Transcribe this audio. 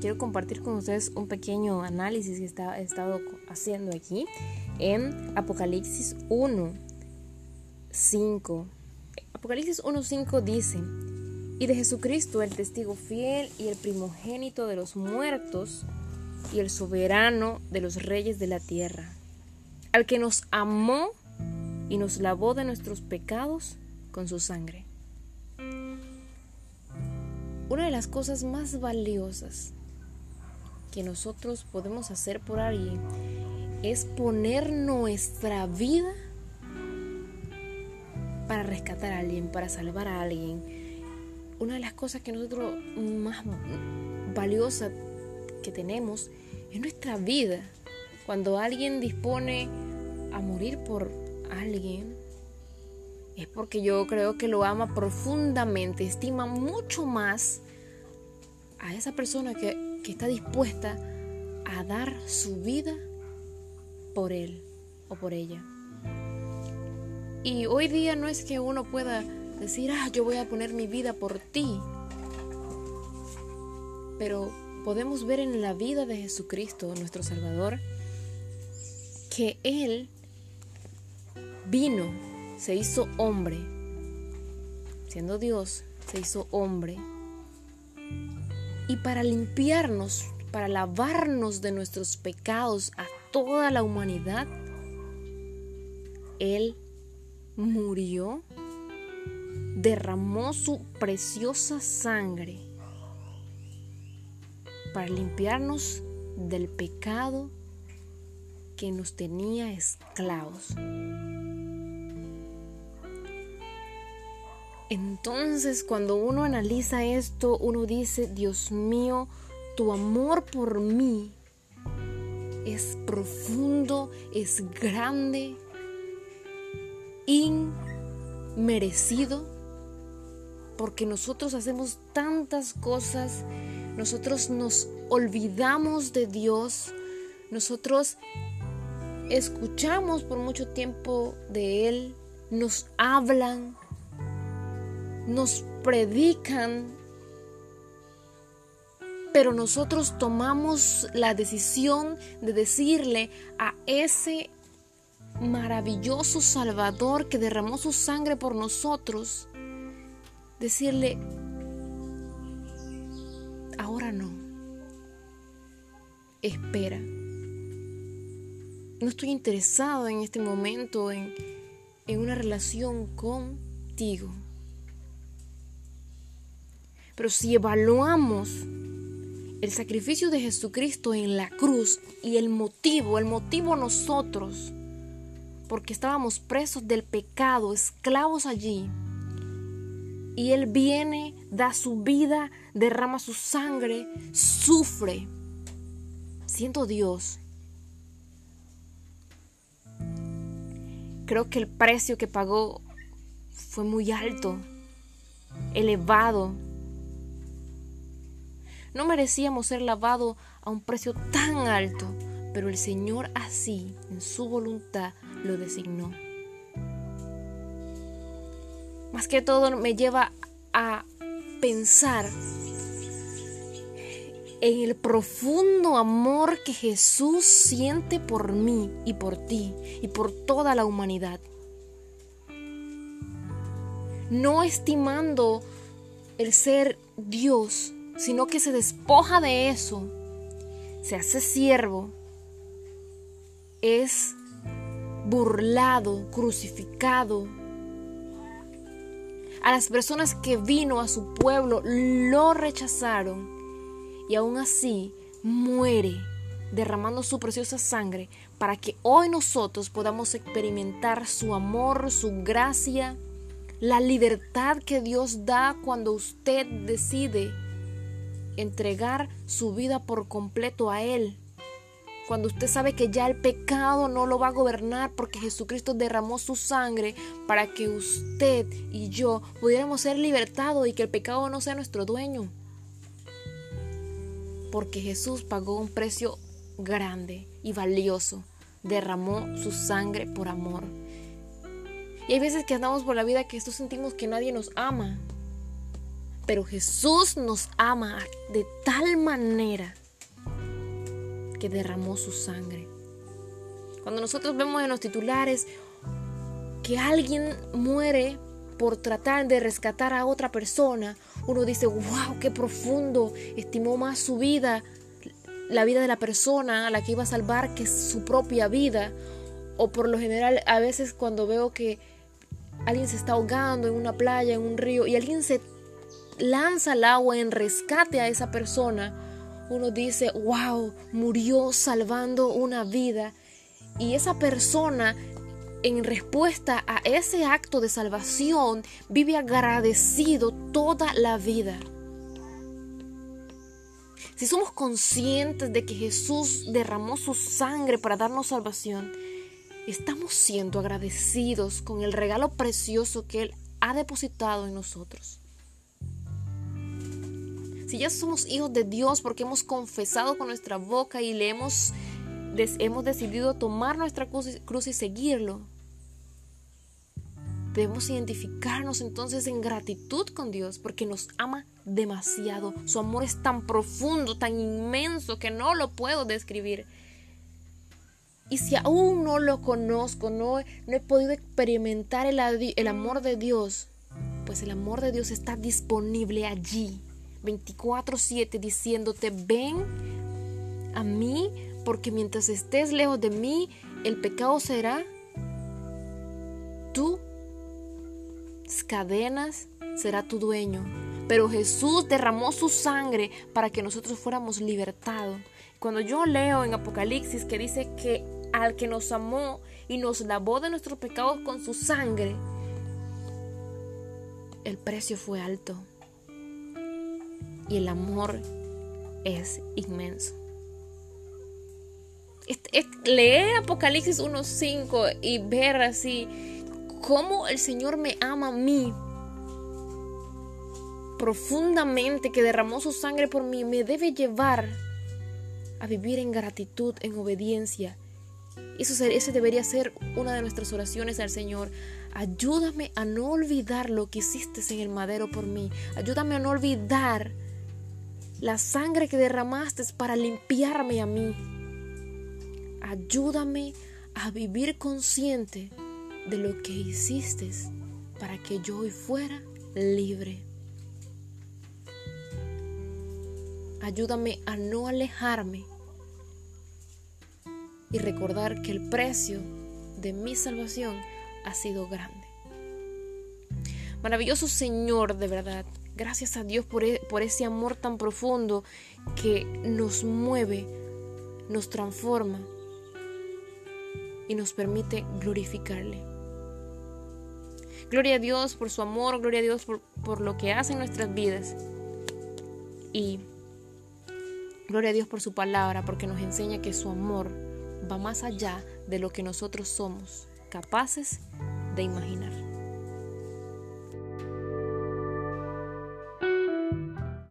quiero compartir con ustedes un pequeño análisis que he estado haciendo aquí en Apocalipsis 1, 5. Apocalipsis 1.5 dice, y de Jesucristo el testigo fiel y el primogénito de los muertos y el soberano de los reyes de la tierra, al que nos amó y nos lavó de nuestros pecados con su sangre. Una de las cosas más valiosas que nosotros podemos hacer por alguien es poner nuestra vida para rescatar a alguien, para salvar a alguien. Una de las cosas que nosotros más valiosa que tenemos es nuestra vida. Cuando alguien dispone a morir por alguien, es porque yo creo que lo ama profundamente, estima mucho más a esa persona que, que está dispuesta a dar su vida por él o por ella. Y hoy día no es que uno pueda decir, ah, yo voy a poner mi vida por ti. Pero podemos ver en la vida de Jesucristo, nuestro Salvador, que Él vino, se hizo hombre, siendo Dios, se hizo hombre. Y para limpiarnos, para lavarnos de nuestros pecados a toda la humanidad, Él murió, derramó su preciosa sangre para limpiarnos del pecado que nos tenía esclavos. Entonces cuando uno analiza esto, uno dice, Dios mío, tu amor por mí es profundo, es grande, inmerecido, porque nosotros hacemos tantas cosas, nosotros nos olvidamos de Dios, nosotros escuchamos por mucho tiempo de Él, nos hablan, nos predican, pero nosotros tomamos la decisión de decirle a ese maravilloso Salvador que derramó su sangre por nosotros, decirle, ahora no, espera. No estoy interesado en este momento en, en una relación contigo. Pero si evaluamos el sacrificio de Jesucristo en la cruz y el motivo, el motivo nosotros, porque estábamos presos del pecado, esclavos allí. Y Él viene, da su vida, derrama su sangre, sufre, siendo Dios. Creo que el precio que pagó fue muy alto, elevado. No merecíamos ser lavados a un precio tan alto, pero el Señor así, en su voluntad, lo designó. Más que todo me lleva a pensar en el profundo amor que Jesús siente por mí y por ti y por toda la humanidad. No estimando el ser Dios, sino que se despoja de eso, se hace siervo, es burlado, crucificado. A las personas que vino a su pueblo lo rechazaron y aún así muere derramando su preciosa sangre para que hoy nosotros podamos experimentar su amor, su gracia, la libertad que Dios da cuando usted decide entregar su vida por completo a Él cuando usted sabe que ya el pecado no lo va a gobernar porque Jesucristo derramó su sangre para que usted y yo pudiéramos ser libertados y que el pecado no sea nuestro dueño. Porque Jesús pagó un precio grande y valioso. Derramó su sangre por amor. Y hay veces que andamos por la vida que esto sentimos que nadie nos ama. Pero Jesús nos ama de tal manera que derramó su sangre. Cuando nosotros vemos en los titulares que alguien muere por tratar de rescatar a otra persona, uno dice, wow, qué profundo, estimó más su vida, la vida de la persona a la que iba a salvar que su propia vida. O por lo general, a veces cuando veo que alguien se está ahogando en una playa, en un río, y alguien se lanza al agua en rescate a esa persona, uno dice, wow, murió salvando una vida. Y esa persona, en respuesta a ese acto de salvación, vive agradecido toda la vida. Si somos conscientes de que Jesús derramó su sangre para darnos salvación, estamos siendo agradecidos con el regalo precioso que Él ha depositado en nosotros. Si ya somos hijos de Dios porque hemos confesado con nuestra boca y le hemos, hemos decidido tomar nuestra cruz y seguirlo, debemos identificarnos entonces en gratitud con Dios porque nos ama demasiado. Su amor es tan profundo, tan inmenso que no lo puedo describir. Y si aún no lo conozco, no, no he podido experimentar el, el amor de Dios, pues el amor de Dios está disponible allí, 24/7, diciéndote, ven a mí, porque mientras estés lejos de mí, el pecado será tú cadenas será tu dueño. Pero Jesús derramó su sangre para que nosotros fuéramos libertados. Cuando yo leo en Apocalipsis que dice que al que nos amó y nos lavó de nuestros pecados con su sangre, el precio fue alto. Y el amor es inmenso. leer Apocalipsis 1.5 y ver así cómo el Señor me ama a mí profundamente, que derramó su sangre por mí, me debe llevar a vivir en gratitud, en obediencia. Eso, ese debería ser una de nuestras oraciones al Señor. Ayúdame a no olvidar lo que hiciste en el madero por mí. Ayúdame a no olvidar la sangre que derramaste para limpiarme a mí. Ayúdame a vivir consciente de lo que hiciste para que yo hoy fuera libre. Ayúdame a no alejarme y recordar que el precio de mi salvación ha sido grande. Maravilloso Señor, de verdad. Gracias a Dios por, e, por ese amor tan profundo que nos mueve, nos transforma y nos permite glorificarle. Gloria a Dios por su amor, gloria a Dios por, por lo que hace en nuestras vidas. Y gloria a Dios por su palabra, porque nos enseña que su amor va más allá de lo que nosotros somos capaces de imaginar.